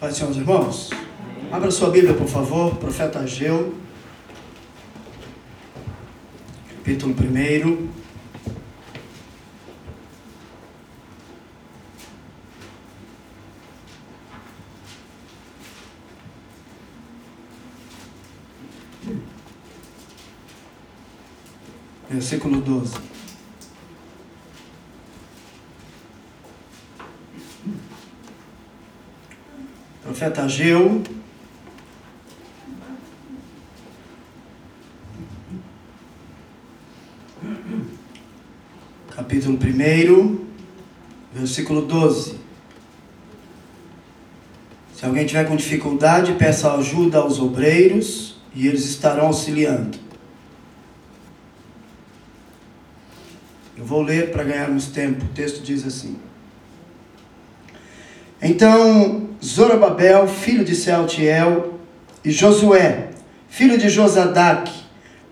Do Senhor, irmãos. Abra sua Bíblia, por favor, profeta Ageu, capítulo 1. Versículo 12. Profeta Ageu, capítulo 1, versículo 12. Se alguém tiver com dificuldade, peça ajuda aos obreiros e eles estarão auxiliando. Eu vou ler para ganharmos tempo. O texto diz assim: Então Zorobabel, filho de Sealtiel, e Josué, filho de Josadac,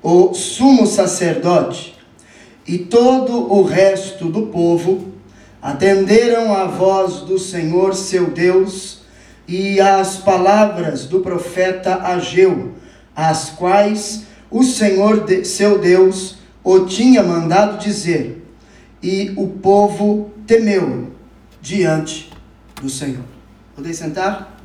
o sumo sacerdote, e todo o resto do povo atenderam à voz do Senhor seu Deus e às palavras do profeta Ageu, as quais o Senhor seu Deus o tinha mandado dizer, e o povo temeu diante do Senhor. Podem sentar?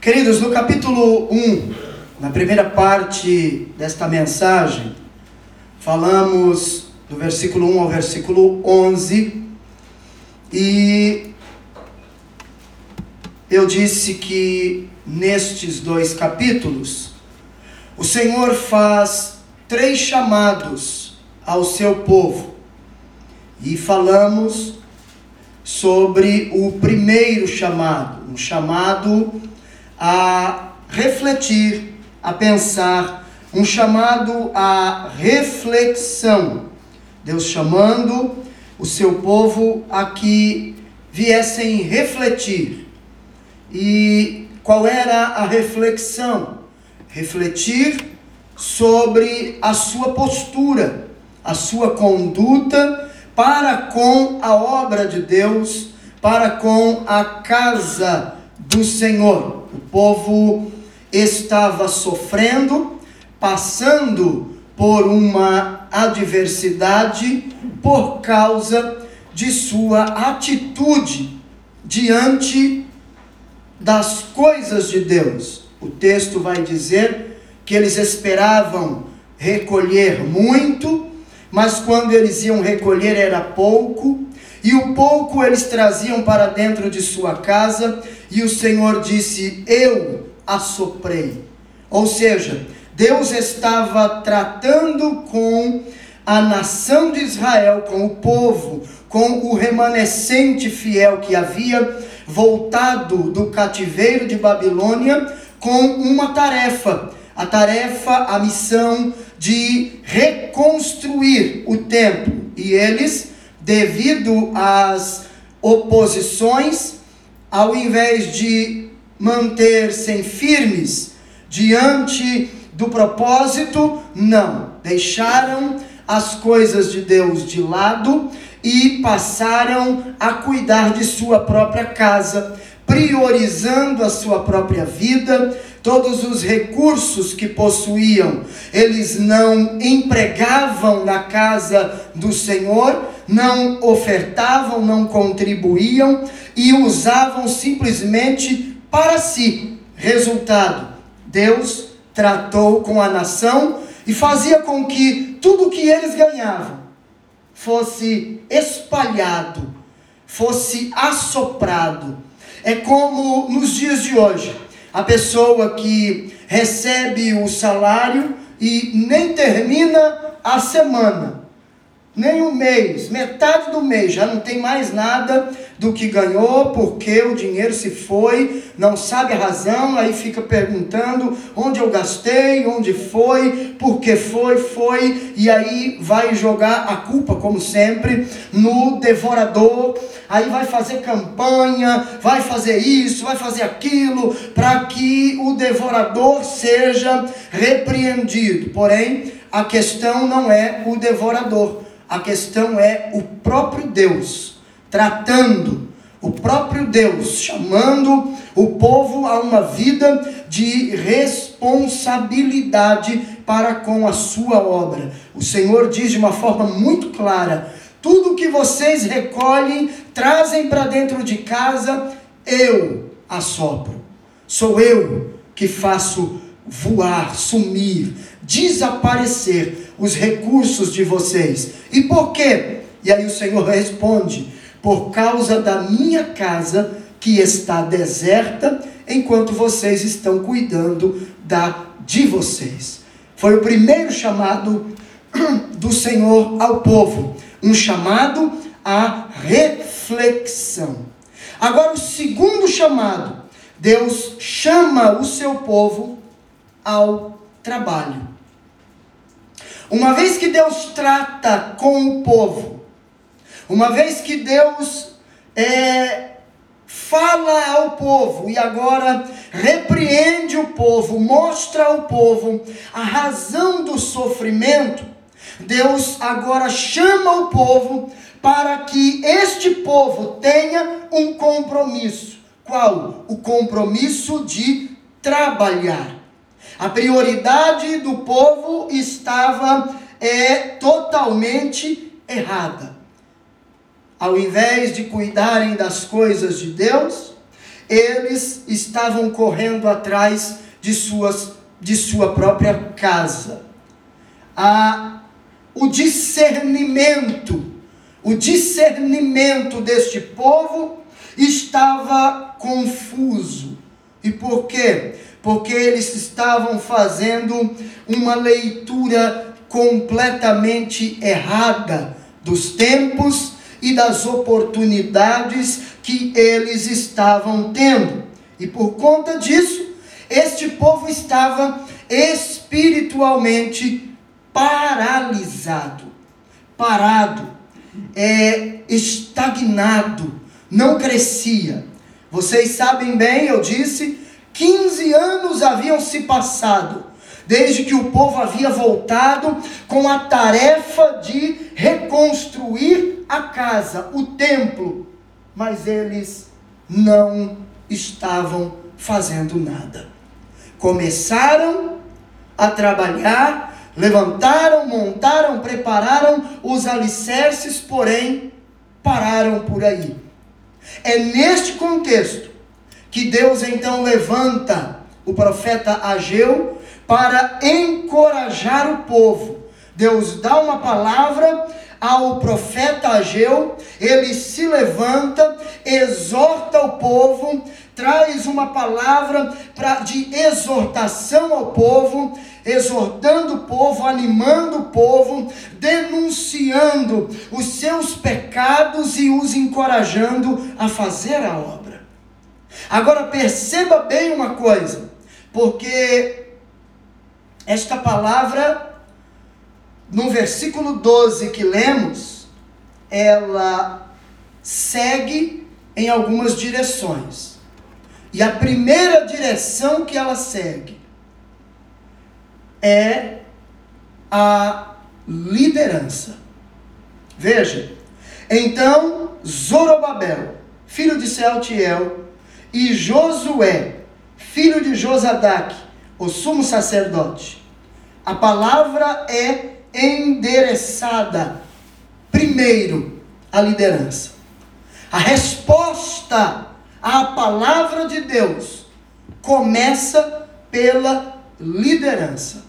Queridos, no capítulo 1, na primeira parte desta mensagem, falamos do versículo 1 ao versículo 11, e eu disse que nestes dois capítulos, o Senhor faz três chamados ao seu povo, e falamos sobre o primeiro chamado, um chamado a refletir, a pensar, um chamado à reflexão. Deus chamando o seu povo a que viessem refletir. E qual era a reflexão? Refletir sobre a sua postura, a sua conduta para com a obra de Deus, para com a casa do Senhor. O povo estava sofrendo, passando por uma adversidade por causa de sua atitude diante das coisas de Deus. O texto vai dizer que eles esperavam recolher muito, mas quando eles iam recolher era pouco, e o pouco eles traziam para dentro de sua casa, e o Senhor disse: Eu assoprei. Ou seja, Deus estava tratando com a nação de Israel, com o povo, com o remanescente fiel que havia voltado do cativeiro de Babilônia, com uma tarefa, a tarefa, a missão de reconstruir o templo. E eles, devido às oposições, ao invés de manter-se firmes diante do propósito, não, deixaram as coisas de Deus de lado e passaram a cuidar de sua própria casa, priorizando a sua própria vida, todos os recursos que possuíam, eles não empregavam na casa do Senhor, não ofertavam, não contribuíam e usavam simplesmente para si. Resultado: Deus tratou com a nação e fazia com que tudo que eles ganhavam fosse espalhado, fosse assoprado. É como nos dias de hoje, a pessoa que recebe o salário e nem termina a semana nem um mês, metade do mês, já não tem mais nada do que ganhou, porque o dinheiro se foi, não sabe a razão, aí fica perguntando onde eu gastei, onde foi, por que foi, foi, e aí vai jogar a culpa, como sempre, no devorador, aí vai fazer campanha, vai fazer isso, vai fazer aquilo, para que o devorador seja repreendido. Porém, a questão não é o devorador a questão é o próprio Deus tratando o próprio Deus, chamando o povo a uma vida de responsabilidade para com a sua obra. O Senhor diz de uma forma muito clara: tudo que vocês recolhem, trazem para dentro de casa, eu assopro. Sou eu que faço voar, sumir, desaparecer os recursos de vocês. E por quê? E aí o Senhor responde: por causa da minha casa que está deserta, enquanto vocês estão cuidando da de vocês. Foi o primeiro chamado do Senhor ao povo, um chamado à reflexão. Agora o segundo chamado, Deus chama o seu povo ao trabalho. Uma vez que Deus trata com o povo, uma vez que Deus é, fala ao povo e agora repreende o povo, mostra ao povo a razão do sofrimento, Deus agora chama o povo para que este povo tenha um compromisso. Qual? O compromisso de trabalhar. A prioridade do povo estava é, totalmente errada. Ao invés de cuidarem das coisas de Deus, eles estavam correndo atrás de, suas, de sua própria casa. A, o discernimento, o discernimento deste povo estava confuso. E por quê? Porque eles estavam fazendo uma leitura completamente errada dos tempos e das oportunidades que eles estavam tendo. E por conta disso, este povo estava espiritualmente paralisado, parado, é, estagnado, não crescia. Vocês sabem bem, eu disse, 15 anos haviam se passado desde que o povo havia voltado com a tarefa de reconstruir a casa, o templo, mas eles não estavam fazendo nada. Começaram a trabalhar, levantaram, montaram, prepararam os alicerces, porém pararam por aí. É neste contexto que Deus então levanta o profeta Ageu para encorajar o povo. Deus dá uma palavra ao profeta Ageu, ele se levanta, exorta o povo, traz uma palavra pra, de exortação ao povo, exortando o povo, animando o povo, denunciando os seus pecados e os encorajando a fazer a obra. Agora perceba bem uma coisa, porque esta palavra, no versículo 12 que lemos, ela segue em algumas direções. E a primeira direção que ela segue é a liderança. Veja, então Zorobabel, filho de Sealtiel, e Josué, filho de Josadac, o sumo sacerdote. A palavra é endereçada primeiro à liderança. A resposta à palavra de Deus começa pela liderança.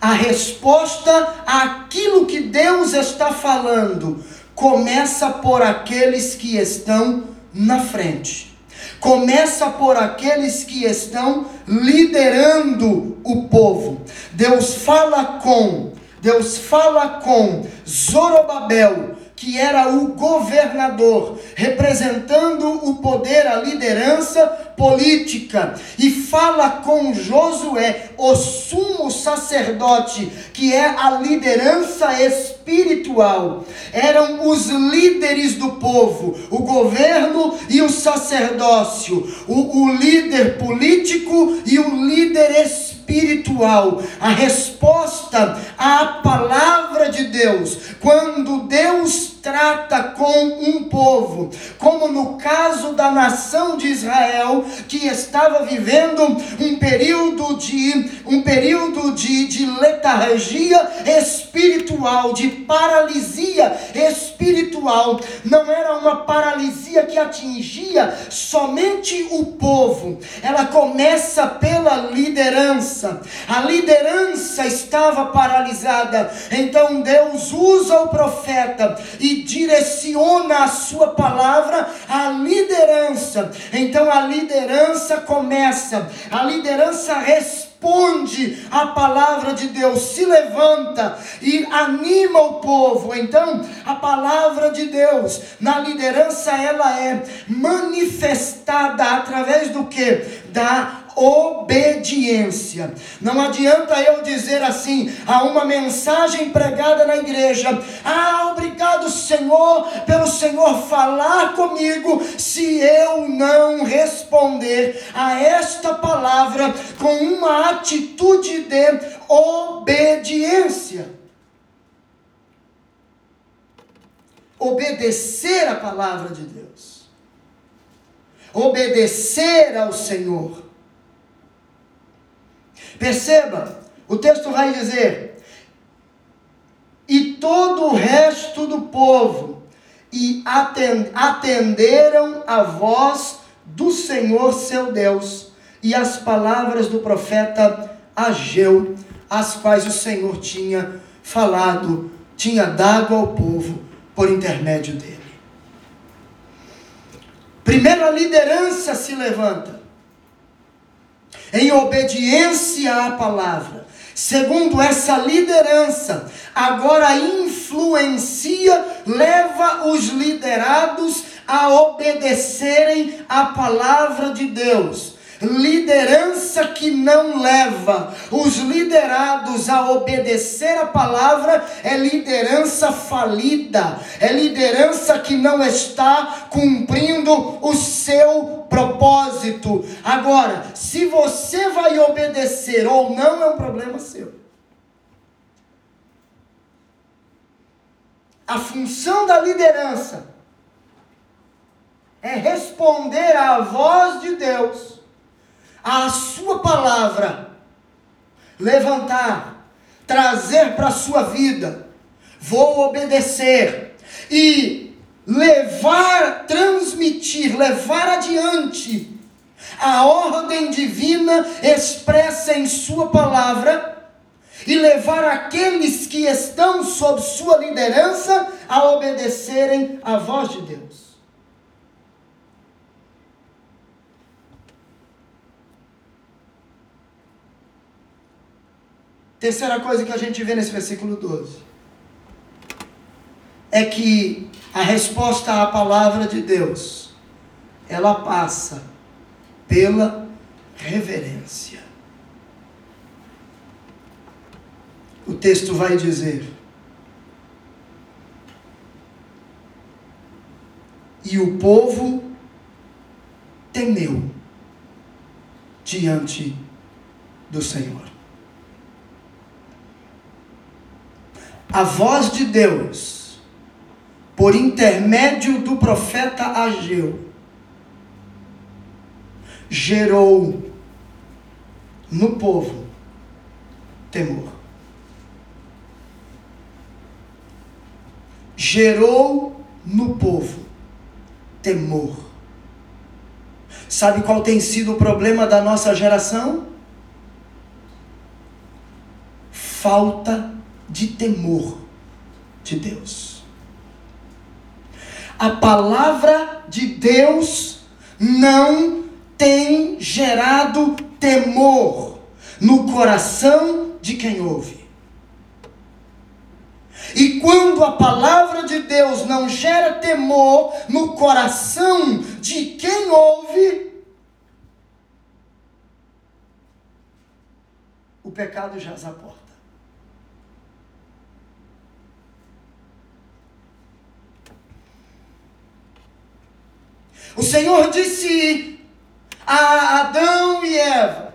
A resposta àquilo que Deus está falando começa por aqueles que estão na frente começa por aqueles que estão liderando o povo. Deus fala com Deus fala com Zorobabel, que era o governador, representando o poder, a liderança política, e fala com Josué, o sumo sacerdote, que é a liderança espiritual. Eram os líderes do povo, o governo e o sacerdócio, o, o líder político e o líder espiritual. A resposta à palavra de Deus, quando Deus trata com um povo, como no caso da nação de Israel, que estava vivendo um período de um período de, de letargia espiritual, de paralisia espiritual. Não era uma paralisia que atingia somente o povo. Ela começa pela liderança. A liderança estava paralisada. Então Deus usa o profeta e direciona a sua palavra à liderança. Então a liderança começa, a liderança responde à palavra de Deus, se levanta e anima o povo. Então, a palavra de Deus na liderança ela é manifestada através do que? Da obediência. Não adianta eu dizer assim a uma mensagem pregada na igreja: "Ah, obrigado, Senhor, pelo Senhor falar comigo", se eu não responder a esta palavra com uma atitude de obediência. Obedecer a palavra de Deus. Obedecer ao Senhor Perceba, o texto vai dizer: e todo o resto do povo e atenderam a voz do Senhor seu Deus e as palavras do profeta Ageu, as quais o Senhor tinha falado, tinha dado ao povo por intermédio dele. Primeiro a liderança se levanta em obediência à palavra. Segundo essa liderança, agora influencia, leva os liderados a obedecerem à palavra de Deus. Liderança que não leva os liderados a obedecer a palavra é liderança falida, é liderança que não está cumprindo o seu propósito. Agora, se você vai obedecer ou não, é um problema seu. A função da liderança é responder à voz de Deus a sua palavra, levantar, trazer para a sua vida, vou obedecer e levar, transmitir, levar adiante a ordem divina expressa em Sua palavra e levar aqueles que estão sob Sua liderança a obedecerem à voz de Deus. Terceira coisa que a gente vê nesse versículo 12 é que a resposta à palavra de Deus ela passa pela reverência. O texto vai dizer: E o povo temeu diante do Senhor. A voz de Deus, por intermédio do profeta Ageu, gerou no povo temor. Gerou no povo temor. Sabe qual tem sido o problema da nossa geração? Falta de temor de Deus. A palavra de Deus não tem gerado temor no coração de quem ouve. E quando a palavra de Deus não gera temor no coração de quem ouve, o pecado jaz a porta. O Senhor disse a Adão e Eva: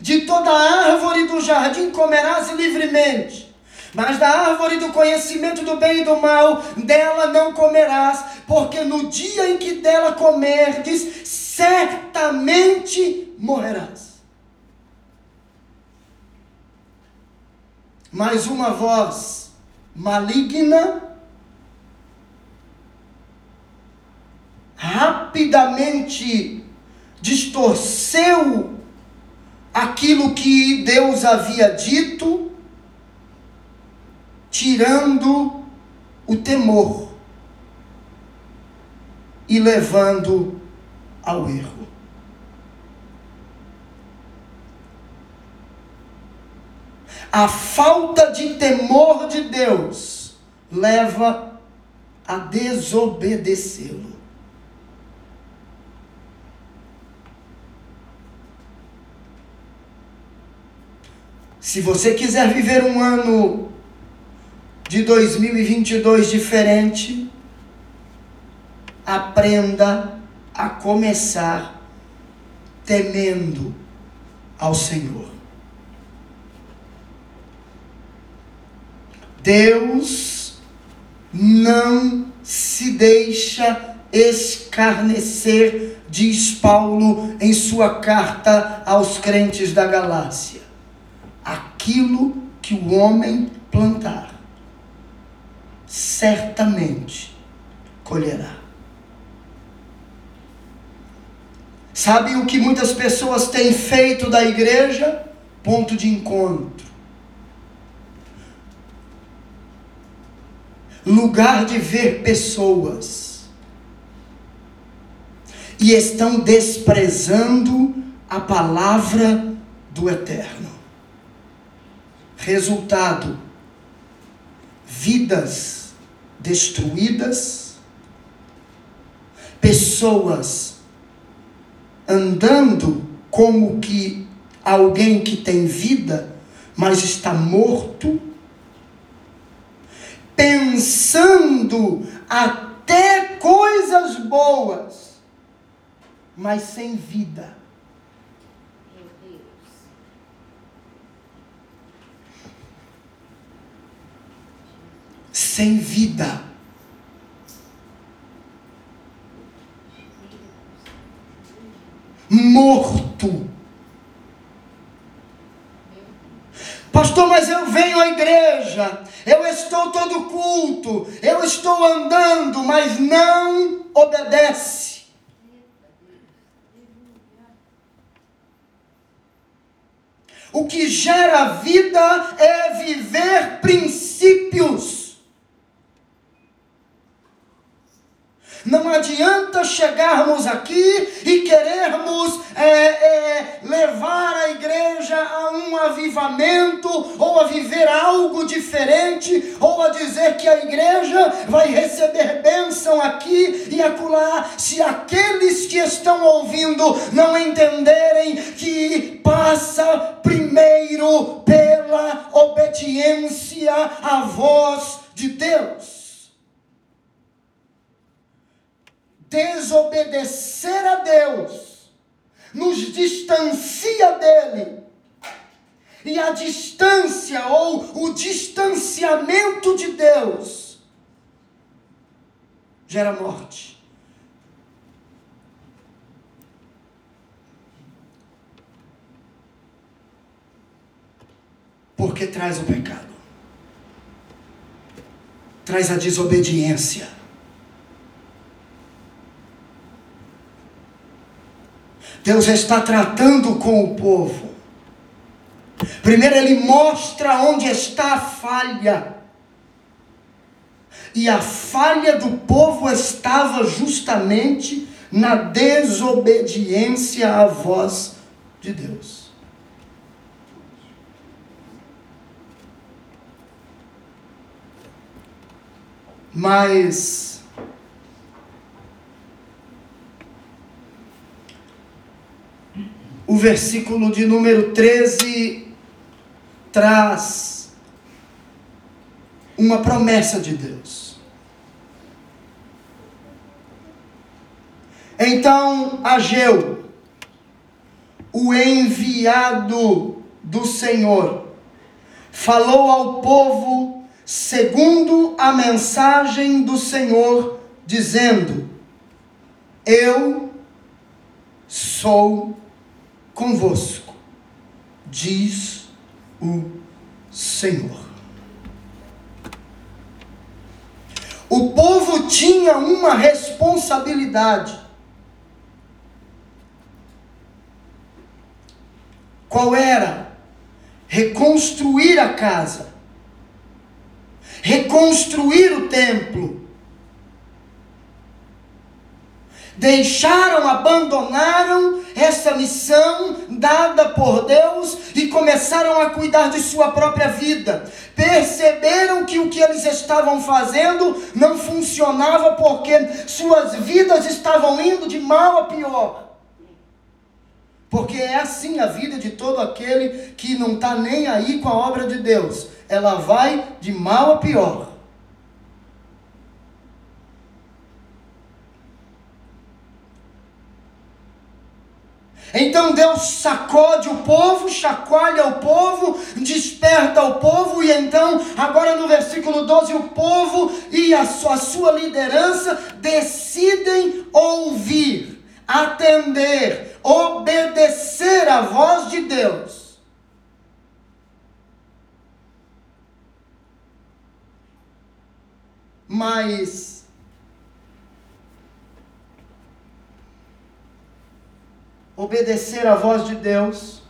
De toda árvore do jardim comerás livremente, mas da árvore do conhecimento do bem e do mal, dela não comerás, porque no dia em que dela comerdes, certamente morrerás. Mas uma voz maligna rapidamente distorceu aquilo que Deus havia dito, tirando o temor e levando ao erro. A falta de temor de Deus leva a desobedecê-lo. Se você quiser viver um ano de 2022 diferente, aprenda a começar temendo ao Senhor. Deus não se deixa escarnecer, diz Paulo em sua carta aos crentes da Galácia aquilo que o homem plantar, certamente colherá. Sabe o que muitas pessoas têm feito da igreja? Ponto de encontro. Lugar de ver pessoas. E estão desprezando a palavra do Eterno. Resultado: vidas destruídas, pessoas andando como que alguém que tem vida, mas está morto, pensando até coisas boas, mas sem vida. Sem vida. Morto. Pastor, mas eu venho à igreja, eu estou todo culto, eu estou andando, mas não obedece. O que gera vida é viver princípios. Não adianta chegarmos aqui e querermos é, é, levar a igreja a um avivamento, ou a viver algo diferente, ou a dizer que a igreja vai receber bênção aqui e acolá, se aqueles que estão ouvindo não entenderem que passa primeiro pela obediência à voz de Deus. Desobedecer a Deus nos distancia dele. E a distância ou o distanciamento de Deus gera morte. Porque traz o pecado, traz a desobediência Deus está tratando com o povo. Primeiro, Ele mostra onde está a falha. E a falha do povo estava justamente na desobediência à voz de Deus. Mas o versículo de número 13 traz uma promessa de Deus. Então Ageu, o enviado do Senhor, falou ao povo segundo a mensagem do Senhor, dizendo: Eu sou convosco, diz o Senhor. O povo tinha uma responsabilidade. Qual era? Reconstruir a casa, reconstruir o templo, deixaram, abandonaram essa missão dada por Deus e começaram a cuidar de sua própria vida. Perceberam que o que eles estavam fazendo não funcionava porque suas vidas estavam indo de mal a pior. Porque é assim a vida de todo aquele que não está nem aí com a obra de Deus. Ela vai de mal a pior. Então Deus sacode o povo, chacoalha o povo, desperta o povo, e então, agora no versículo 12, o povo e a sua, a sua liderança decidem ouvir, atender, obedecer a voz de Deus. Mas obedecer à voz de Deus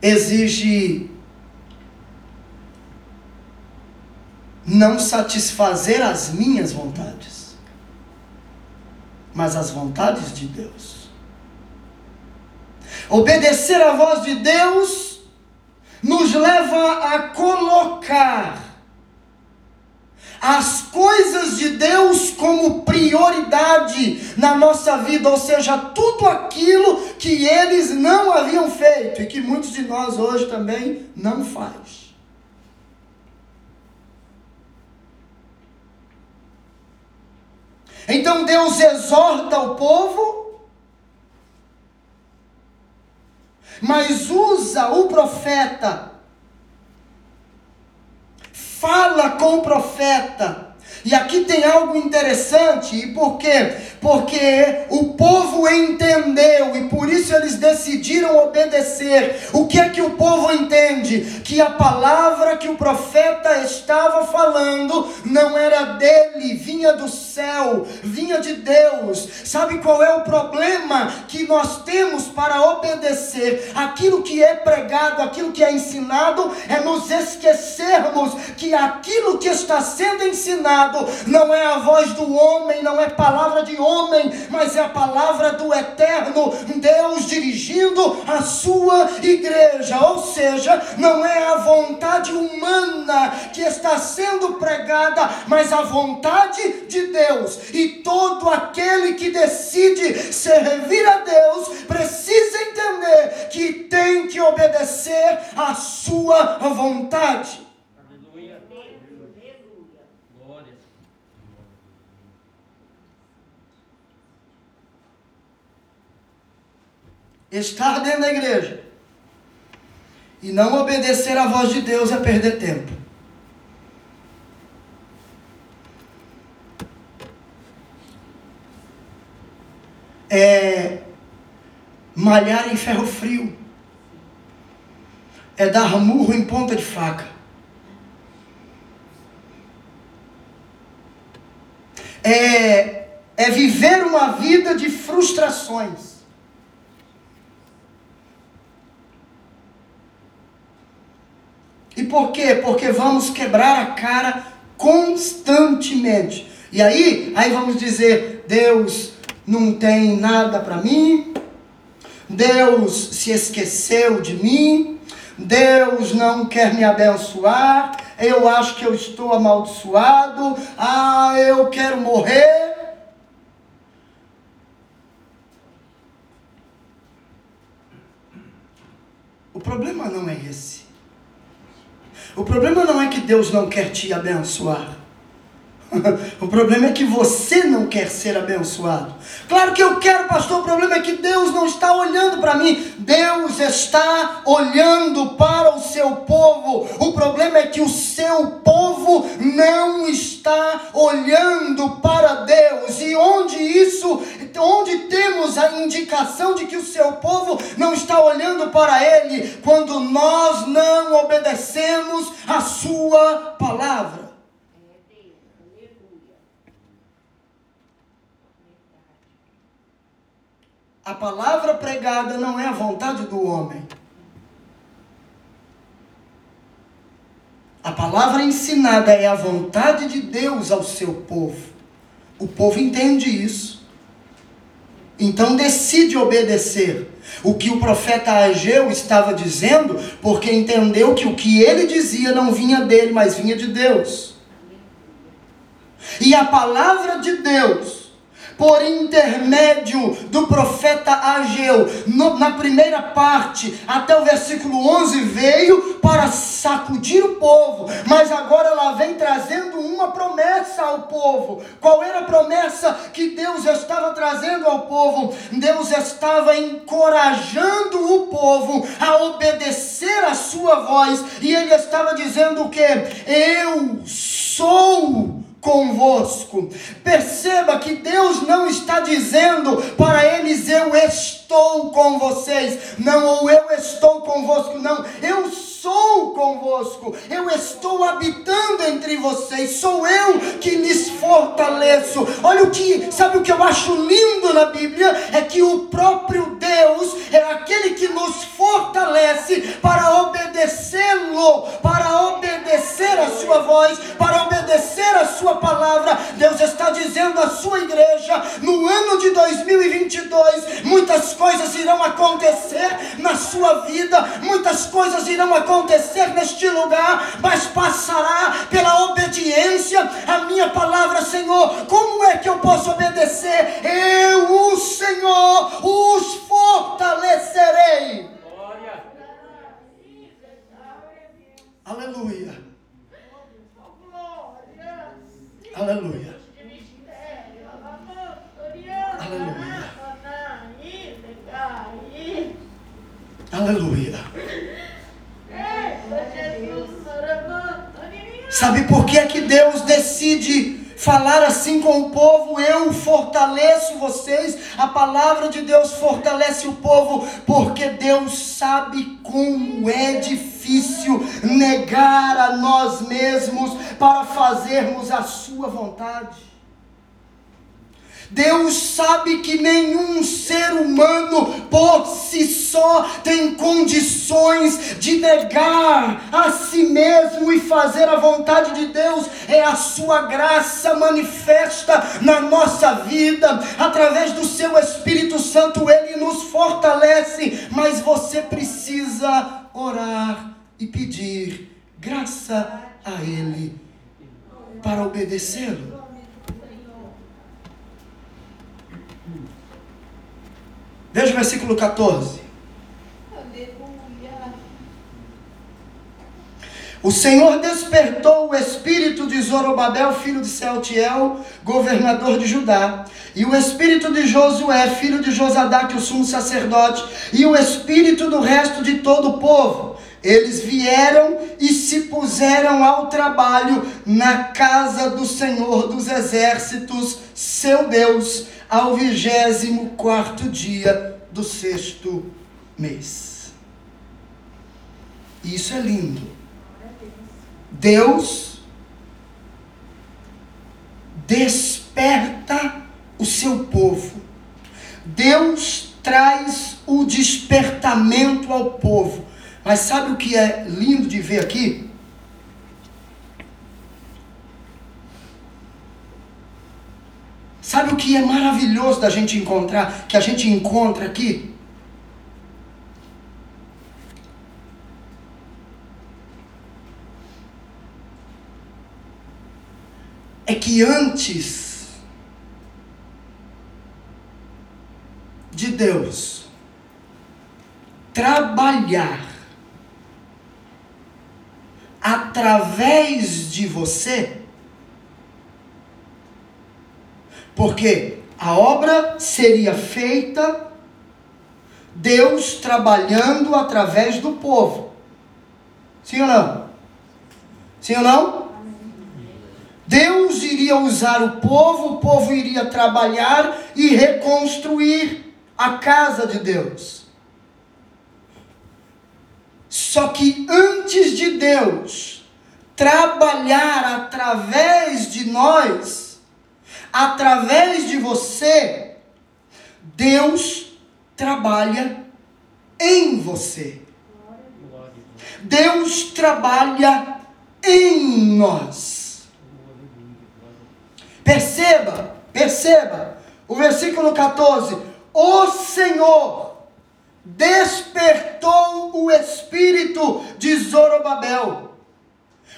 exige não satisfazer as minhas vontades, mas as vontades de Deus. Obedecer à voz de Deus nos leva a colocar as coisas de Deus como prioridade na nossa vida, ou seja, tudo aquilo que eles não haviam feito e que muitos de nós hoje também não faz. Então Deus exorta o povo, mas usa o profeta fala com o profeta. E aqui tem algo interessante, e por quê? porque o povo entendeu e por isso eles decidiram obedecer. O que é que o povo entende? Que a palavra que o profeta estava falando não era dele, vinha do céu, vinha de Deus. Sabe qual é o problema que nós temos para obedecer aquilo que é pregado, aquilo que é ensinado? É nos esquecermos que aquilo que está sendo ensinado não é a voz do homem, não é palavra de homem mas é a palavra do eterno Deus dirigindo a sua igreja. Ou seja, não é a vontade humana que está sendo pregada, mas a vontade de Deus. E todo aquele que decide servir a Deus precisa entender que tem que obedecer a sua vontade. estar dentro da igreja e não obedecer à voz de Deus é perder tempo. É malhar em ferro frio. É dar murro em ponta de faca. É, é viver uma vida de frustrações. E por quê? Porque vamos quebrar a cara constantemente. E aí, aí vamos dizer, Deus não tem nada para mim. Deus se esqueceu de mim. Deus não quer me abençoar. eu acho que eu estou amaldiçoado, ah, eu quero morrer. O problema não é esse. O problema não é que Deus não quer te abençoar. o problema é que você não quer ser abençoado. Claro que eu quero, pastor. O problema é que Deus não está olhando para mim. Deus está olhando para o seu povo. O problema é que o seu povo não está olhando para Deus. E onde isso, onde temos a indicação de que o seu povo não está olhando para Ele, quando nós não obedecemos a Sua palavra. A palavra pregada não é a vontade do homem. A palavra ensinada é a vontade de Deus ao seu povo. O povo entende isso. Então decide obedecer o que o profeta Ageu estava dizendo, porque entendeu que o que ele dizia não vinha dele, mas vinha de Deus. E a palavra de Deus por intermédio do profeta Ageu, no, na primeira parte, até o versículo 11, veio para sacudir o povo, mas agora ela vem trazendo uma promessa ao povo. Qual era a promessa que Deus estava trazendo ao povo? Deus estava encorajando o povo a obedecer a sua voz, e ele estava dizendo o que? Eu sou convosco. Perceba que Deus não está dizendo para eles eu estou com vocês, não, ou eu estou convosco, não. Eu sou convosco, eu estou habitando entre vocês, sou eu que lhes fortaleço. Olha o que, sabe o que eu acho lindo na Bíblia? É que o próprio Deus é aquele que nos fortalece para obedecê-lo, para obedecer a sua voz, para obedecer a sua palavra. Deus está dizendo à sua igreja: no ano de 2022, muitas coisas irão acontecer na sua vida, muitas coisas irão acontecer neste lugar, mas passará pela obediência à minha palavra, Senhor. Como é que eu posso obedecer? Eu, o Senhor, os fortalecerei. Aleluia. Aleluia. Aleluia. Aleluia. Sabe por que é que Deus decide falar assim com o povo, eu fortaleço vocês. A palavra de Deus fortalece o povo, porque Deus sabe como é difícil negar a nós mesmos para fazermos a sua vontade. Deus sabe que nenhum ser humano por si só tem condições de negar a si mesmo e fazer a vontade de Deus. É a sua graça manifesta na nossa vida, através do seu Espírito Santo, ele nos fortalece, mas você precisa orar e pedir graça a ele para obedecê-lo. Veja o versículo 14. O Senhor despertou o espírito de Zorobabel, filho de Sealtiel, governador de Judá, e o espírito de Josué, filho de Josadaque, o sumo sacerdote, e o espírito do resto de todo o povo. Eles vieram e se puseram ao trabalho na casa do Senhor dos exércitos, seu Deus, ao vigésimo quarto dia do sexto mês. Isso é lindo. Deus desperta o seu povo. Deus traz o despertamento ao povo. Mas sabe o que é lindo de ver aqui? Sabe o que é maravilhoso da gente encontrar, que a gente encontra aqui? é que antes de Deus trabalhar através de você, porque a obra seria feita Deus trabalhando através do povo. Sim ou não? Sim ou não? Deus iria usar o povo, o povo iria trabalhar e reconstruir a casa de Deus. Só que antes de Deus trabalhar através de nós, através de você, Deus trabalha em você. Deus trabalha em nós. Perceba, perceba, o versículo 14: O Senhor despertou o espírito de Zorobabel.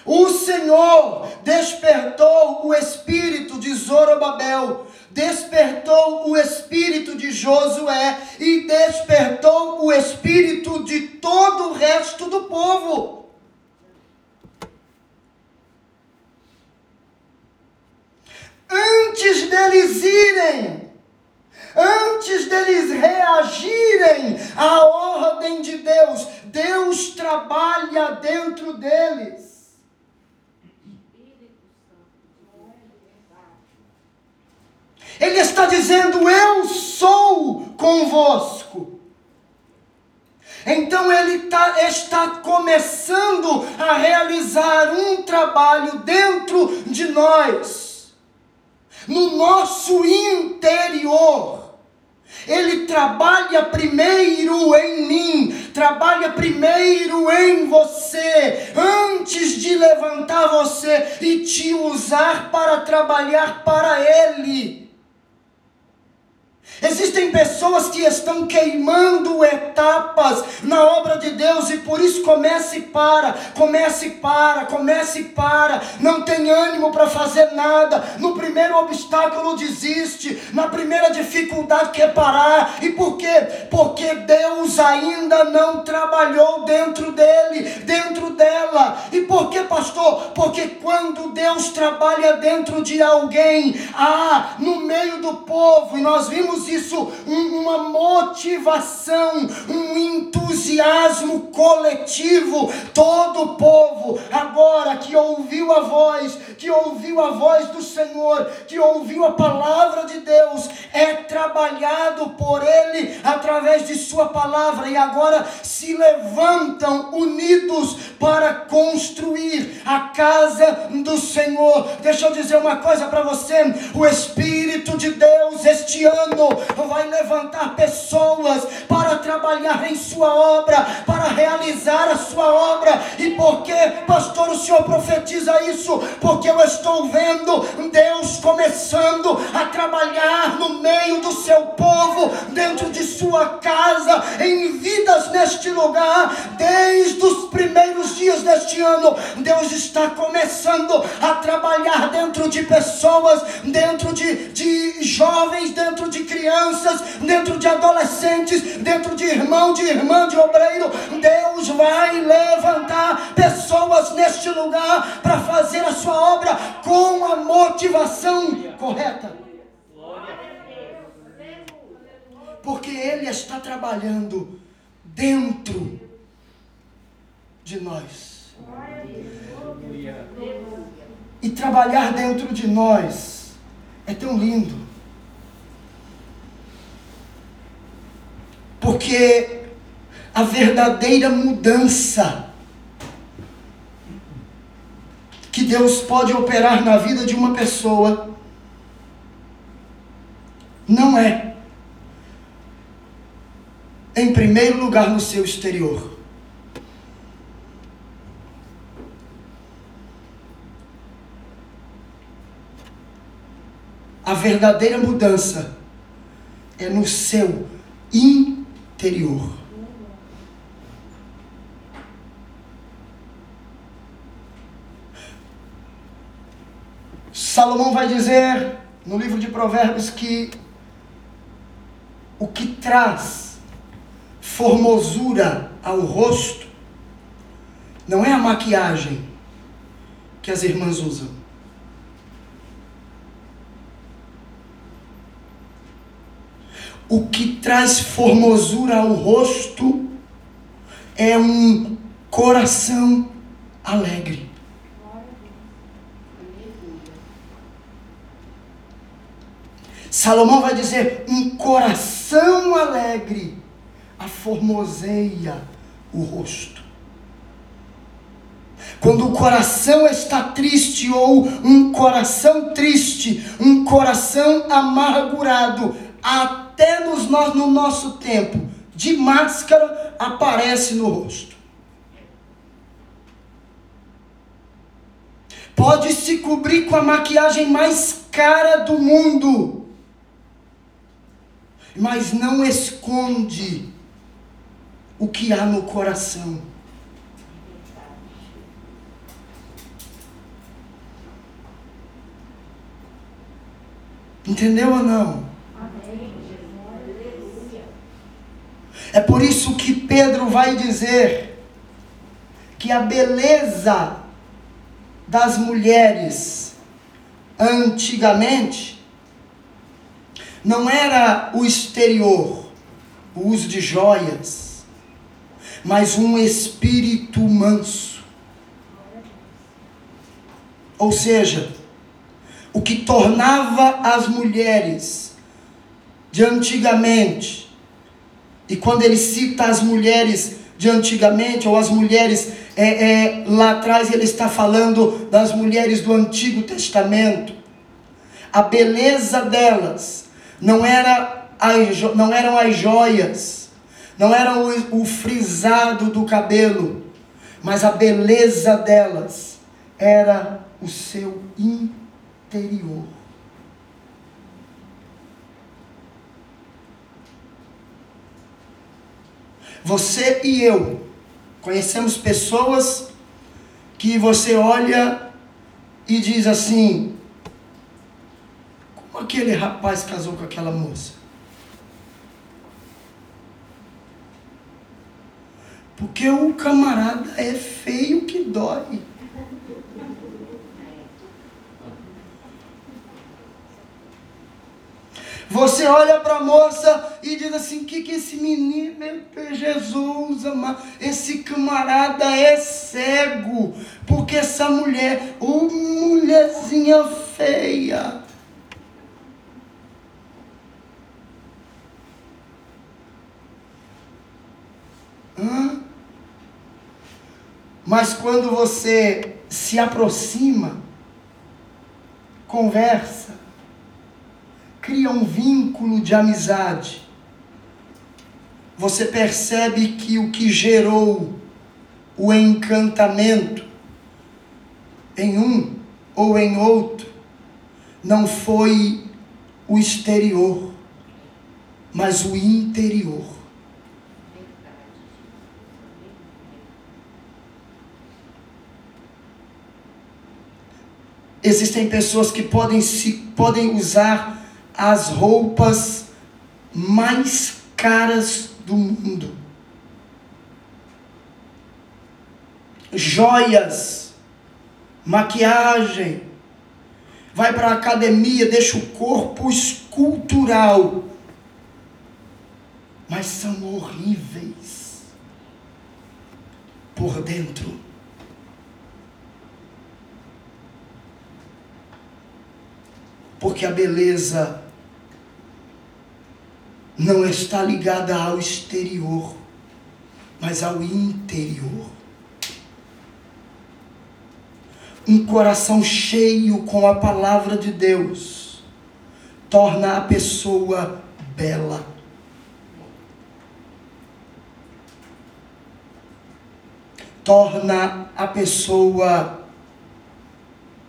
O Senhor despertou o espírito de Zorobabel, despertou o espírito de Josué e despertou o espírito de todo o resto do povo. Antes deles irem, antes deles reagirem à ordem de Deus, Deus trabalha dentro deles. Ele está dizendo: Eu sou convosco. Então ele tá, está começando a realizar um trabalho dentro de nós, no nosso interior. Ele trabalha primeiro em mim, trabalha primeiro em você, antes de levantar você e te usar para trabalhar para Ele. Existem pessoas que estão queimando etapas na obra de Deus e por isso comece e para, comece e para, comece e para, não tem ânimo para fazer nada. No primeiro obstáculo desiste, na primeira dificuldade quer parar. E por quê? Porque Deus ainda não trabalhou dentro dele, dentro dela. E por que, pastor? Porque quando Deus trabalha dentro de alguém, ah, no meio do povo, e nós vimos isso, um, uma motivação, um entusiasmo coletivo. Todo o povo, agora que ouviu a voz, que ouviu a voz do Senhor, que ouviu a palavra de Deus, é trabalhado por Ele através de Sua palavra e agora se levantam unidos para construir a casa do Senhor. Deixa eu dizer uma coisa para você: o Espírito de Deus este ano vai levantar pessoas para trabalhar em sua obra, para realizar a sua obra. E por que, pastor, o senhor profetiza isso? Porque eu estou vendo Deus começando a trabalhar no meio do seu povo, dentro de sua casa, em vidas neste lugar, desde os primeiros dias deste ano. Deus está começando a trabalhar dentro de pessoas, dentro de, de jovens, dentro de crianças, dentro de adolescentes, dentro de irmão, de irmã, de obreiro. Deus vai levantar pessoas neste lugar para fazer a sua obra com a motivação correta. Porque Ele está trabalhando dentro de nós. E trabalhar dentro de nós é tão lindo. Porque a verdadeira mudança que Deus pode operar na vida de uma pessoa não é, em primeiro lugar, no seu exterior. A verdadeira mudança é no seu interior. Salomão vai dizer no livro de Provérbios que o que traz formosura ao rosto não é a maquiagem que as irmãs usam. O que traz formosura ao rosto é um coração alegre. Salomão vai dizer: um coração alegre aformoseia o rosto. Quando o coração está triste, ou um coração triste, um coração amargurado, até nos, no nosso tempo de máscara, aparece no rosto. Pode se cobrir com a maquiagem mais cara do mundo, mas não esconde o que há no coração. Entendeu ou não? É por isso que Pedro vai dizer que a beleza das mulheres antigamente não era o exterior, o uso de joias, mas um espírito manso. Ou seja, o que tornava as mulheres de antigamente, e quando ele cita as mulheres de antigamente, ou as mulheres é, é, lá atrás, ele está falando das mulheres do Antigo Testamento, a beleza delas não, era as, não eram as joias, não era o, o frisado do cabelo, mas a beleza delas era o seu interior. Você e eu conhecemos pessoas que você olha e diz assim: aquele rapaz casou com aquela moça? Porque o camarada é feio que dói. Você olha para a moça e diz assim: que que esse menino, Jesus, ama, esse camarada é cego, porque essa mulher, oh, mulherzinha feia. Hã? Mas quando você se aproxima, conversa, cria um vínculo de amizade, você percebe que o que gerou o encantamento em um ou em outro não foi o exterior, mas o interior. Existem pessoas que podem, se, podem usar as roupas mais caras do mundo. Joias, maquiagem, vai para a academia, deixa o corpo escultural, mas são horríveis por dentro. Porque a beleza não está ligada ao exterior, mas ao interior. Um coração cheio com a palavra de Deus torna a pessoa bela. Torna a pessoa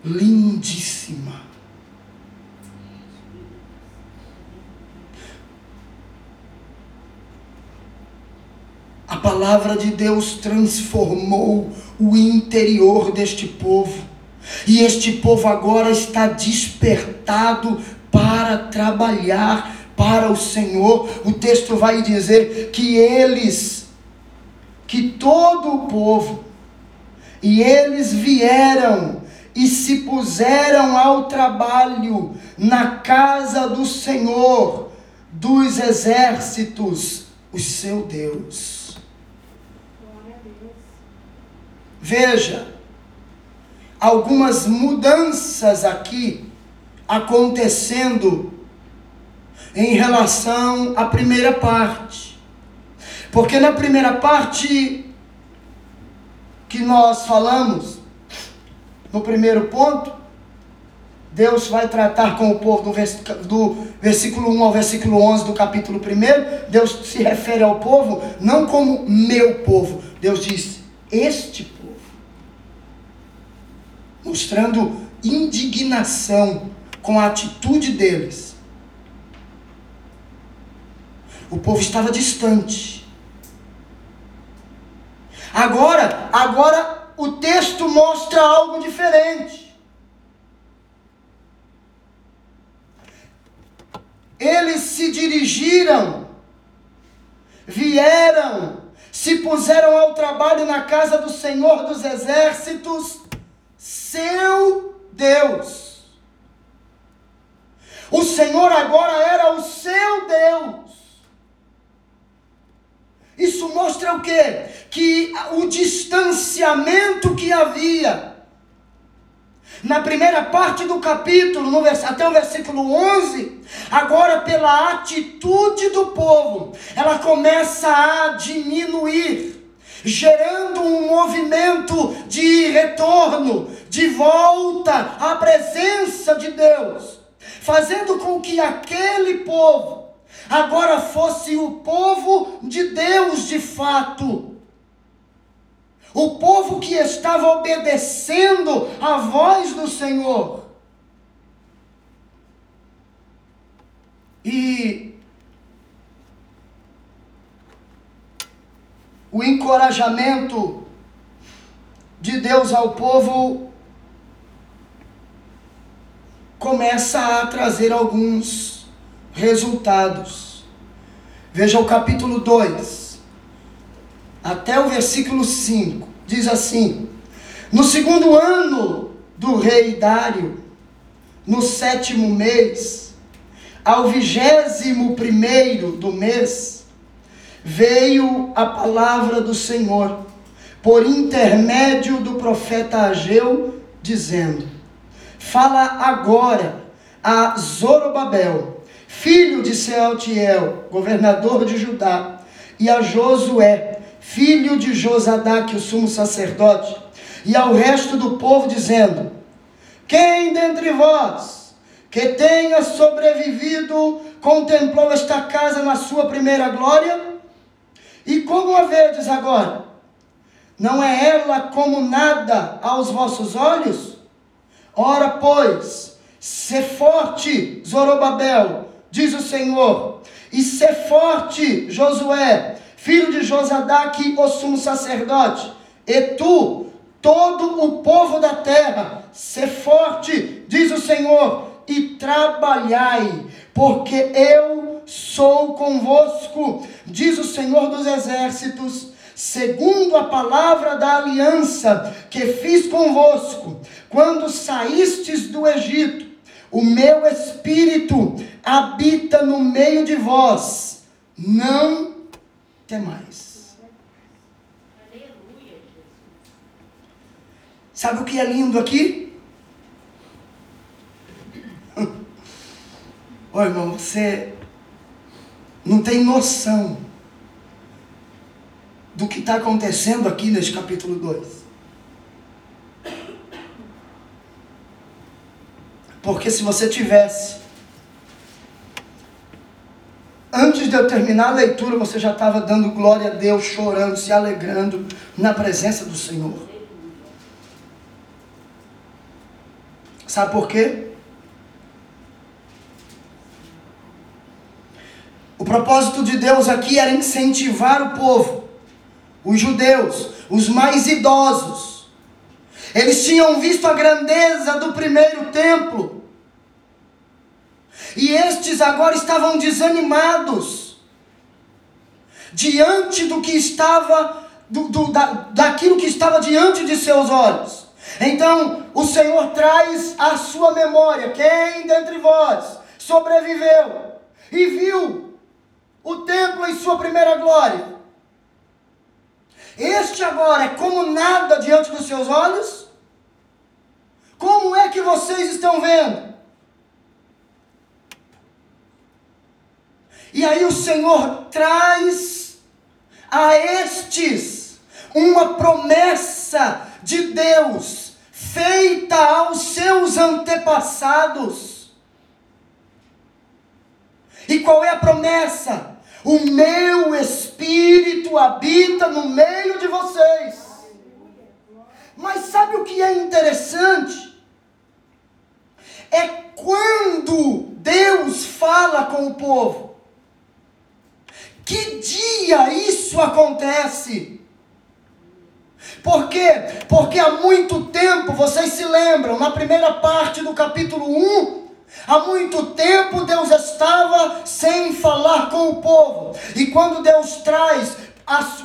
lindíssima. A palavra de Deus transformou o interior deste povo. E este povo agora está despertado para trabalhar para o Senhor. O texto vai dizer que eles, que todo o povo, e eles vieram e se puseram ao trabalho na casa do Senhor dos exércitos, o seu Deus. Veja, algumas mudanças aqui acontecendo em relação à primeira parte. Porque na primeira parte que nós falamos, no primeiro ponto, Deus vai tratar com o povo do, versículo 1 ao versículo 11 do capítulo 1. Deus se refere ao povo não como meu povo. Deus diz: Este. Mostrando indignação com a atitude deles. O povo estava distante. Agora, agora o texto mostra algo diferente. Eles se dirigiram, vieram, se puseram ao trabalho na casa do Senhor dos Exércitos, seu Deus. O Senhor agora era o seu Deus. Isso mostra o quê? Que o distanciamento que havia na primeira parte do capítulo, no, até o versículo 11, agora pela atitude do povo, ela começa a diminuir, gerando um movimento de retorno, de volta à presença de Deus, fazendo com que aquele povo agora fosse o povo de Deus de fato. O povo que estava obedecendo a voz do Senhor. E o encorajamento de Deus ao povo começa a trazer alguns resultados. Veja o capítulo 2, até o versículo 5. Diz assim: No segundo ano do rei Dário, no sétimo mês, ao vigésimo primeiro do mês, veio a palavra do Senhor, por intermédio do profeta Ageu, dizendo: Fala agora a Zorobabel, filho de Sealtiel, governador de Judá, e a Josué, filho de Josadaque, o sumo sacerdote, e ao resto do povo, dizendo: Quem dentre vós que tenha sobrevivido contemplou esta casa na sua primeira glória? E como a vedes agora? Não é ela como nada aos vossos olhos? Ora, pois, se forte, Zorobabel, diz o Senhor, e ser forte, Josué, filho de Josadaque, o sumo sacerdote, e tu, todo o povo da terra, ser forte, diz o Senhor, e trabalhai, porque eu sou convosco, diz o Senhor dos exércitos, segundo a palavra da aliança que fiz convosco, quando saístes do Egito, o meu espírito habita no meio de vós. Não temais. Sabe o que é lindo aqui? Ô irmão, você não tem noção do que está acontecendo aqui nesse capítulo 2. Porque se você tivesse, antes de eu terminar a leitura, você já estava dando glória a Deus, chorando, se alegrando na presença do Senhor. Sabe por quê? O propósito de Deus aqui era incentivar o povo, os judeus, os mais idosos, Eles tinham visto a grandeza do primeiro templo. E estes agora estavam desanimados diante do que estava, do, do, da, daquilo que estava diante de seus olhos. Então o Senhor traz à sua memória quem dentre vós sobreviveu e viu o templo em sua primeira glória. Este agora é como nada diante dos seus olhos? Como é que vocês estão vendo? E aí o Senhor traz a estes uma promessa de Deus feita aos seus antepassados. E qual é a promessa? O meu espírito habita no meio de vocês. Mas sabe o que é interessante? É quando Deus fala com o povo. Que dia isso acontece? Por quê? Porque há muito tempo, vocês se lembram, na primeira parte do capítulo 1, Há muito tempo Deus estava sem falar com o povo. E quando Deus traz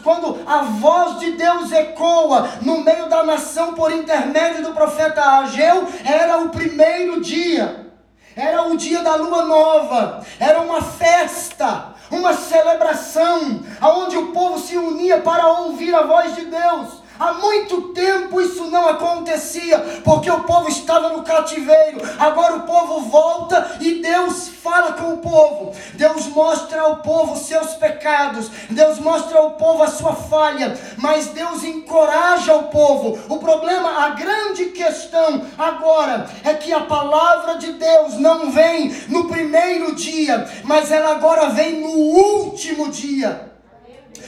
quando a voz de Deus ecoa no meio da nação por intermédio do profeta Ageu, era o primeiro dia, era o dia da lua nova, era uma festa, uma celebração, onde o povo se unia para ouvir a voz de Deus. Há muito tempo isso não acontecia, porque o povo estava no cativeiro. Agora o povo volta e Deus fala com o povo. Deus mostra ao povo seus pecados. Deus mostra ao povo a sua falha. Mas Deus encoraja o povo. O problema, a grande questão agora é que a palavra de Deus não vem no primeiro dia, mas ela agora vem no último dia.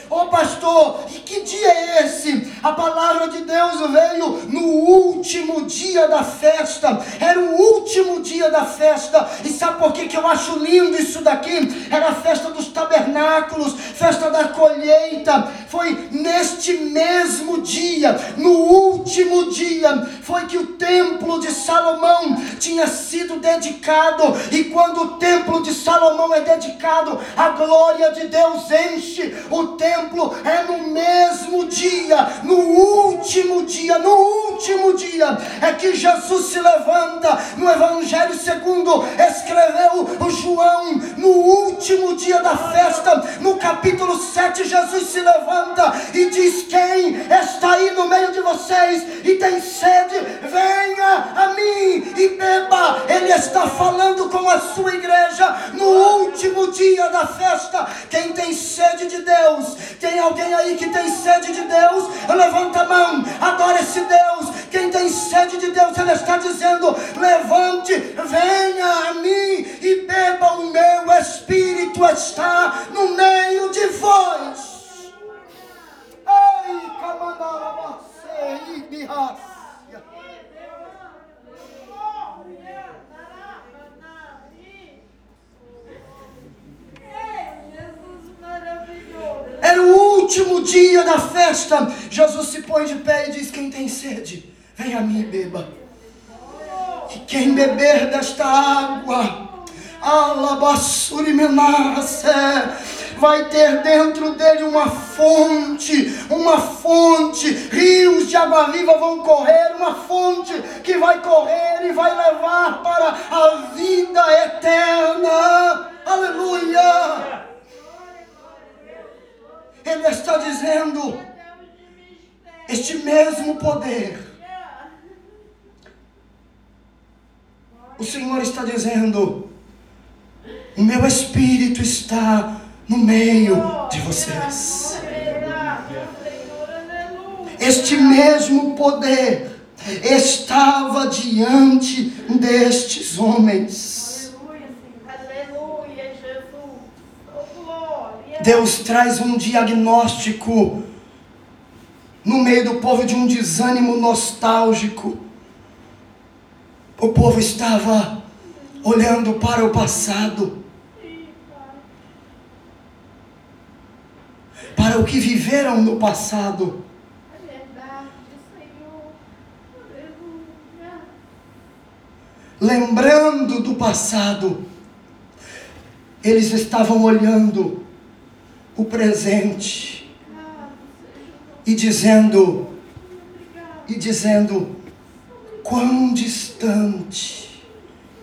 Ô oh, pastor, e que dia é esse? A palavra de Deus veio no último dia da festa. Era o último dia da festa. E sabe por que, que eu acho lindo isso daqui? Era a festa dos tabernáculos, festa da colheita. Foi neste mesmo dia, no último dia, foi que o templo de Salomão tinha sido dedicado. E quando o templo de Salomão é dedicado, a glória de Deus enche o templo é no mesmo dia, no último dia, no último dia, é que Jesus se levanta no Evangelho segundo escreveu o João, no último dia da festa, no capítulo 7, Jesus se levanta e diz: Quem está aí no meio de vocês e tem sede, venha a mim e beba. Ele está falando com a sua igreja no último dia da festa. Quem tem sede de Deus, tem alguém aí que tem sede de Deus? Levanta a mão, adore esse Deus. Quem tem sede de Deus, Ele está dizendo: levante, venha a mim e beba o meu espírito, está no meio de vós. Ei, camandara, você, ibirras. Era o último dia da festa. Jesus se põe de pé e diz: Quem tem sede, vem a mim e beba. E quem beber desta água, alabassuri vai ter dentro dele uma fonte, uma fonte, rios de água viva vão correr, uma fonte que vai correr e vai levar para a vida eterna. Aleluia! Ele está dizendo: este mesmo poder. O Senhor está dizendo: o meu espírito está no meio de vocês. Este mesmo poder estava diante destes homens. Deus traz um diagnóstico no meio do povo de um desânimo nostálgico. O povo estava olhando para o passado, para o que viveram no passado. lembrando do passado, eles estavam olhando o presente e dizendo, e dizendo, quão distante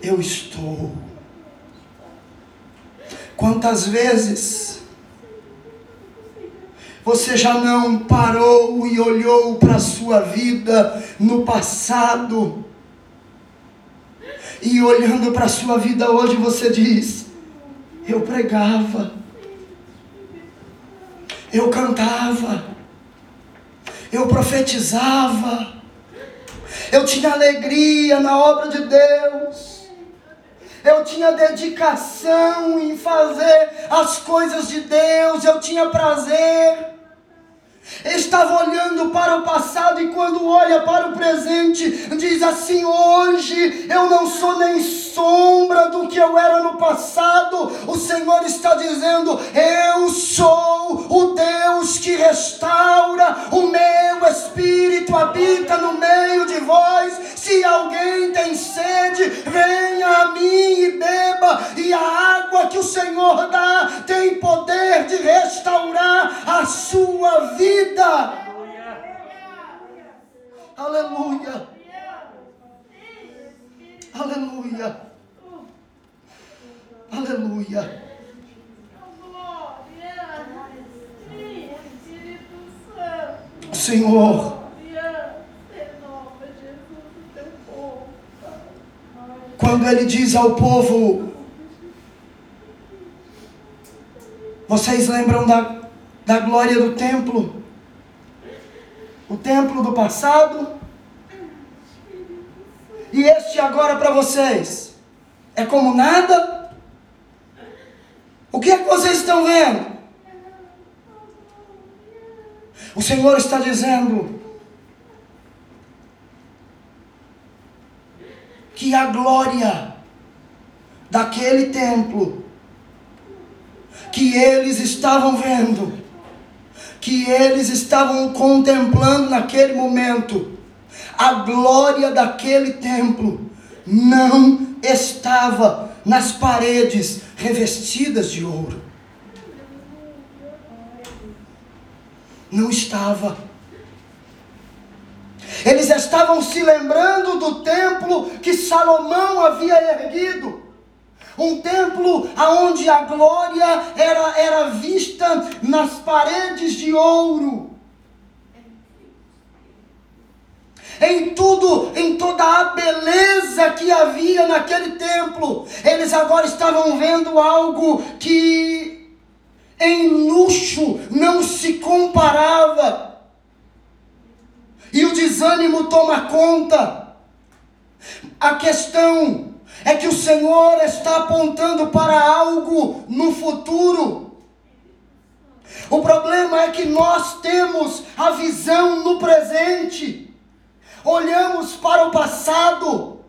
eu estou. Quantas vezes você já não parou e olhou para a sua vida no passado? E olhando para a sua vida hoje, você diz: Eu pregava, eu cantava, eu profetizava, eu tinha alegria na obra de Deus. Eu tinha dedicação em fazer as coisas de Deus, eu tinha prazer estava olhando para o passado e quando olha para o presente, diz assim: hoje eu não sou nem sombra do que eu era no passado. O Senhor está dizendo: eu sou o Deus que restaura, o meu espírito habita no meio de vós. Se alguém tem sede, venha a mim e beba, e a água que o Senhor dá tem poder de restaurar a sua vida vida. Aleluia. Aleluia. Aleluia. Senhor. Quando ele diz ao povo, vocês lembram da, da glória do templo? Templo do passado e este agora para vocês é como nada? O que é que vocês estão vendo? O Senhor está dizendo que a glória daquele templo que eles estavam vendo que eles estavam contemplando naquele momento, a glória daquele templo não estava nas paredes revestidas de ouro. Não estava. Eles estavam se lembrando do templo que Salomão havia erguido um templo aonde a glória era, era vista nas paredes de ouro. Em tudo, em toda a beleza que havia naquele templo, eles agora estavam vendo algo que em luxo não se comparava. E o desânimo toma conta. A questão é que o Senhor está apontando para algo no futuro. O problema é que nós temos a visão no presente, olhamos para o passado,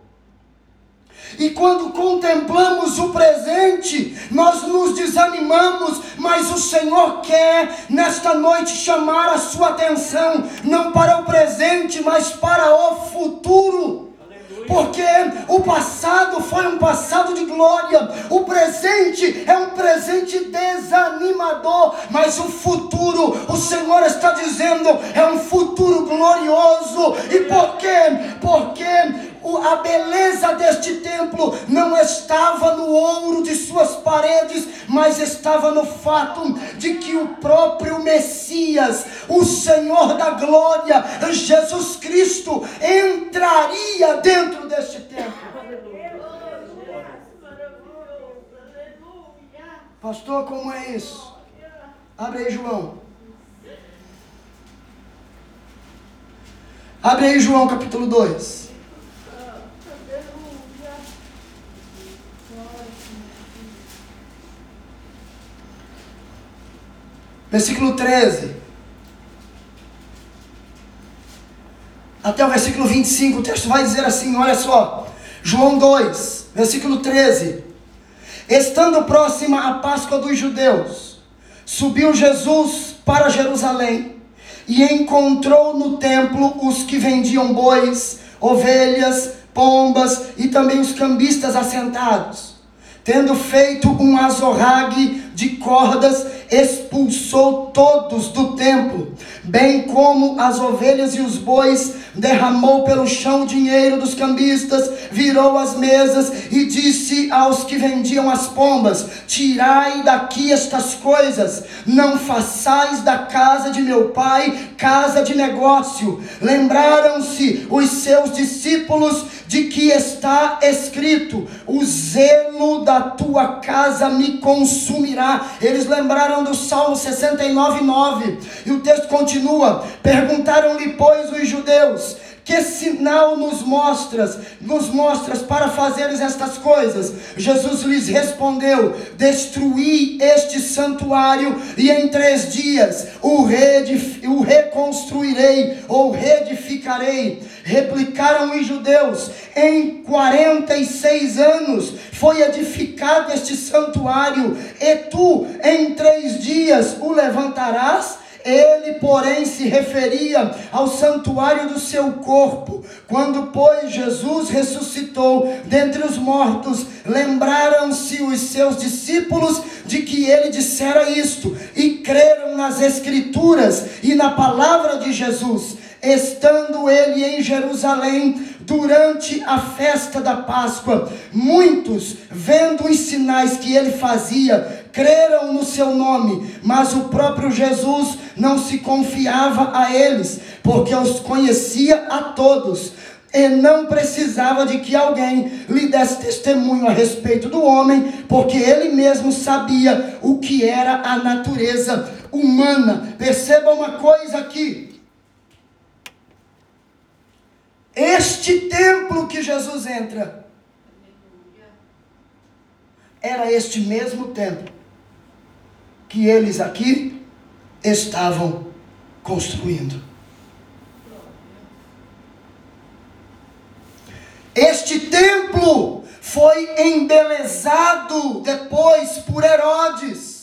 e quando contemplamos o presente, nós nos desanimamos, mas o Senhor quer nesta noite chamar a sua atenção, não para o presente, mas para o futuro porque o passado foi um passado de glória, o presente é um presente desanimador, mas o futuro, o Senhor está dizendo, é um futuro glorioso. E por quê? Porque a beleza deste templo não estava no ouro de suas paredes, mas estava no fato de que o próprio Messias, o Senhor da glória, Jesus Cristo, entraria dentro deste templo. Pastor, como é isso? Abre aí, João. Abre aí, João, capítulo 2. Versículo 13. Até o versículo 25, o texto vai dizer assim: olha só, João 2, versículo 13. Estando próxima a Páscoa dos judeus, subiu Jesus para Jerusalém e encontrou no templo os que vendiam bois, ovelhas, pombas e também os cambistas assentados. Tendo feito um azorrague de cordas, expulsou todos do templo, bem como as ovelhas e os bois, derramou pelo chão o dinheiro dos cambistas, virou as mesas e disse aos que vendiam as pombas: Tirai daqui estas coisas, não façais da casa de meu pai casa de negócio. Lembraram-se os seus discípulos de que está escrito: O zelo da tua casa me consumirá. Eles lembraram do Salmo 69, 9. E o texto continua: Perguntaram-lhe, pois, os judeus: que sinal nos mostras, nos mostras para fazeres estas coisas? Jesus lhes respondeu: Destruí este santuário e em três dias o, o reconstruirei ou reedificarei. Replicaram os judeus: Em 46 anos foi edificado este santuário, e tu em três dias o levantarás? Ele, porém, se referia ao santuário do seu corpo. Quando, pois, Jesus ressuscitou dentre os mortos, lembraram-se os seus discípulos de que ele dissera isto e creram nas Escrituras e na palavra de Jesus. Estando ele em Jerusalém, durante a festa da Páscoa, muitos, vendo os sinais que ele fazia, creram no seu nome, mas o próprio Jesus não se confiava a eles, porque os conhecia a todos e não precisava de que alguém lhe desse testemunho a respeito do homem, porque ele mesmo sabia o que era a natureza humana. Perceba uma coisa aqui. Este templo que Jesus entra era este mesmo templo que eles aqui estavam construindo. Este templo foi embelezado depois por Herodes.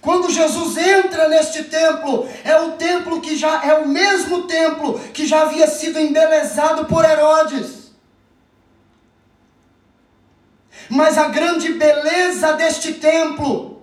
Quando Jesus entra neste templo, é o templo que já é o mesmo templo que já havia sido embelezado por Herodes. Mas a grande beleza deste templo,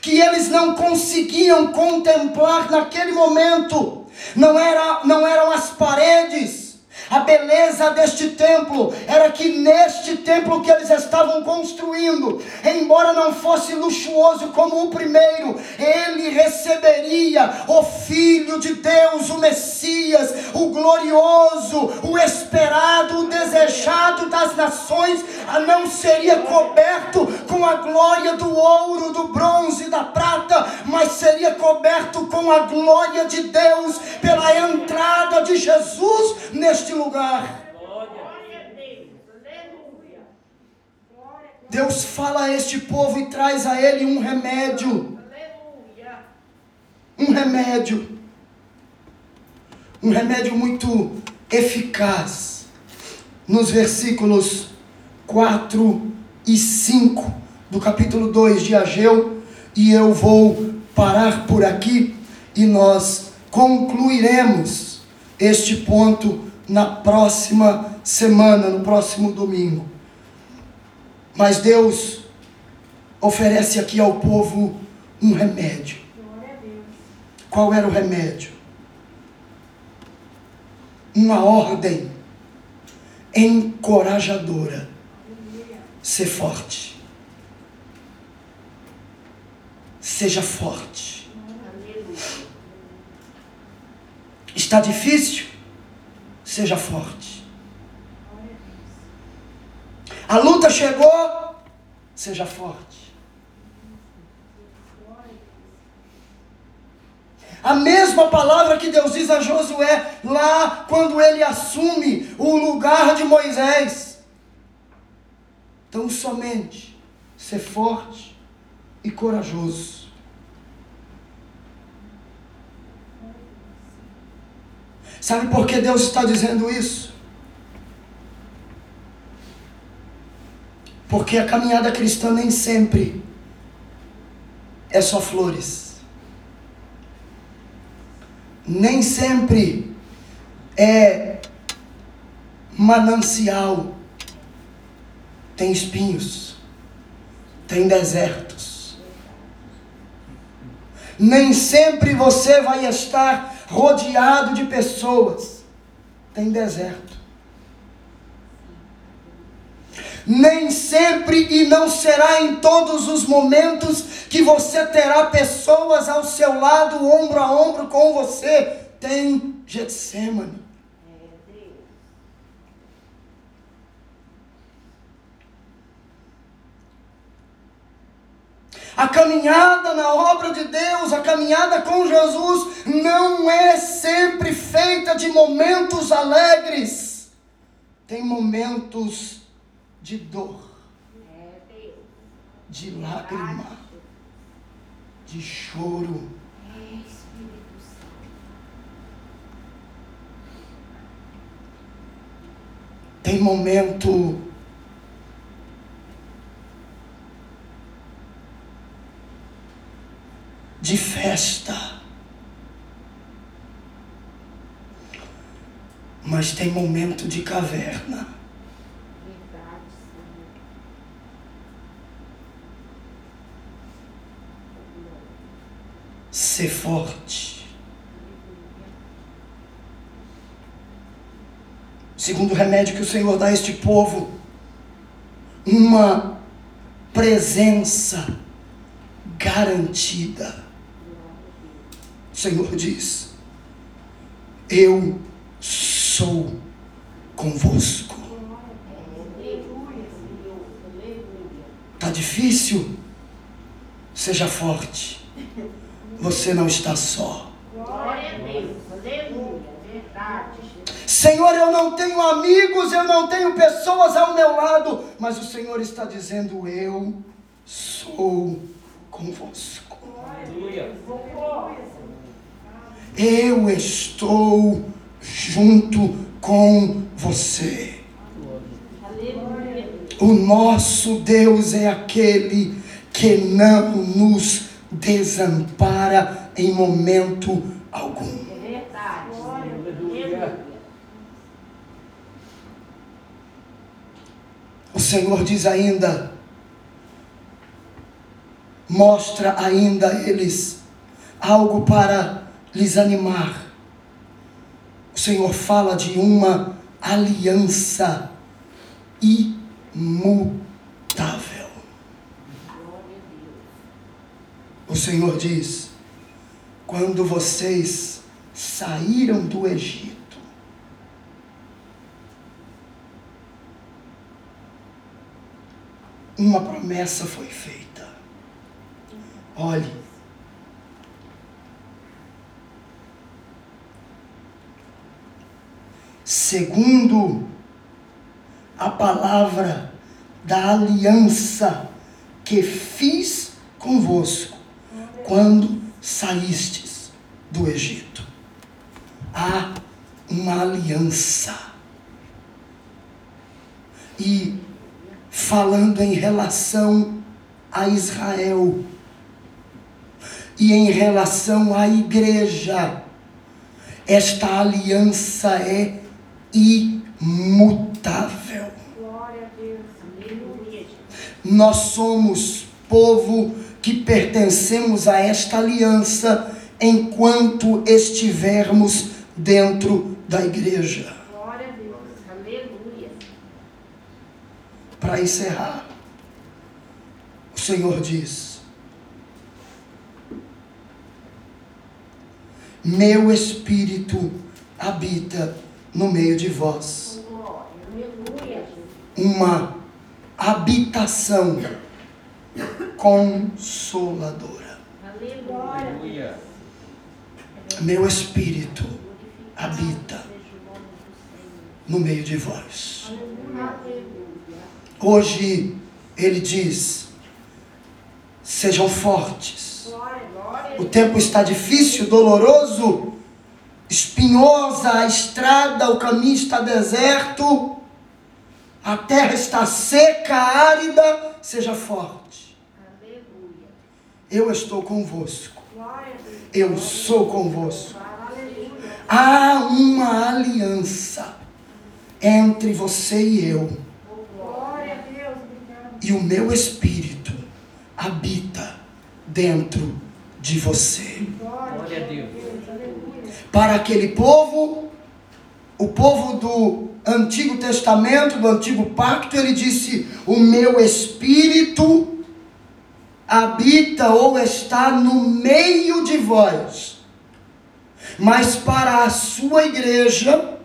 que eles não conseguiam contemplar naquele momento, não, era, não eram as paredes, a beleza deste templo era que neste templo que eles estavam construindo, embora não fosse luxuoso como o primeiro, ele receberia o Filho de Deus, o Messias, o glorioso, o esperado, o desejado das nações, não seria coberto com a glória do ouro, do bronze, da prata, mas seria coberto com a glória de Deus pela entrada de Jesus neste lugar. Deus fala a este povo e traz a ele um remédio. Um remédio. Um remédio muito eficaz. Nos versículos 4 e 5 do capítulo 2 de Ageu. E eu vou parar por aqui e nós concluiremos este ponto na próxima semana, no próximo domingo. Mas Deus oferece aqui ao povo um remédio. Qual era o remédio? Uma ordem encorajadora. Ser forte. Seja forte. Está difícil? seja forte. A luta chegou, seja forte. A mesma palavra que Deus diz a Josué lá quando ele assume o lugar de Moisés. Então, somente ser forte e corajoso. Sabe por que Deus está dizendo isso? Porque a caminhada cristã nem sempre é só flores. Nem sempre é manancial tem espinhos, tem desertos. Nem sempre você vai estar rodeado de pessoas, tem deserto. Nem sempre e não será em todos os momentos que você terá pessoas ao seu lado, ombro a ombro com você. Tem Getsemane. A caminhada na obra de Deus, a caminhada com Jesus, não é sempre feita de momentos alegres. Tem momentos de dor, de lágrima, de choro. Tem momento de festa. Mas tem momento de caverna. Ser forte. Segundo remédio que o Senhor dá a este povo, uma presença garantida. O Senhor diz: Eu sou convosco. Está difícil? Seja forte. Você não está só. Senhor, eu não tenho amigos, eu não tenho pessoas ao meu lado, mas o Senhor está dizendo: Eu sou convosco. Eu estou junto com você. O nosso Deus é aquele que não nos desampara em momento algum. O Senhor diz ainda: mostra ainda a eles algo para lhes animar. O Senhor fala de uma aliança imutável. O Senhor diz: quando vocês saíram do Egito, uma promessa foi feita. Olhe, segundo a palavra da aliança que fiz convosco quando saístes do Egito. Há uma aliança. E falando em relação a Israel e em relação à igreja, esta aliança é imutável. Nós somos povo que pertencemos a esta aliança enquanto estivermos dentro da igreja. Glória a Deus. Aleluia. Para encerrar, o Senhor diz: Meu espírito habita no meio de vós. Uma habitação consoladora. Aleluia. Meu espírito habita no meio de vós. Hoje ele diz: sejam fortes. O tempo está difícil, doloroso, espinhosa a estrada, o caminho está deserto, a terra está seca, árida, seja forte. Eu estou convosco. Eu sou convosco. Há uma aliança entre você e eu. E o meu espírito habita dentro de você. Para aquele povo, o povo do Antigo Testamento, do Antigo Pacto, ele disse: O meu espírito habita ou está no meio de vós. Mas para a sua igreja,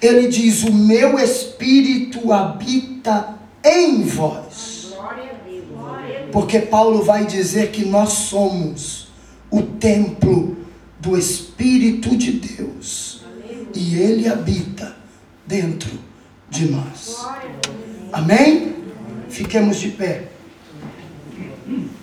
ele diz: O meu espírito habita em vós. Porque Paulo vai dizer que nós somos o templo do Espírito de Deus. E ele habita dentro de nós. Amém? Fiquemos de pé. Mm.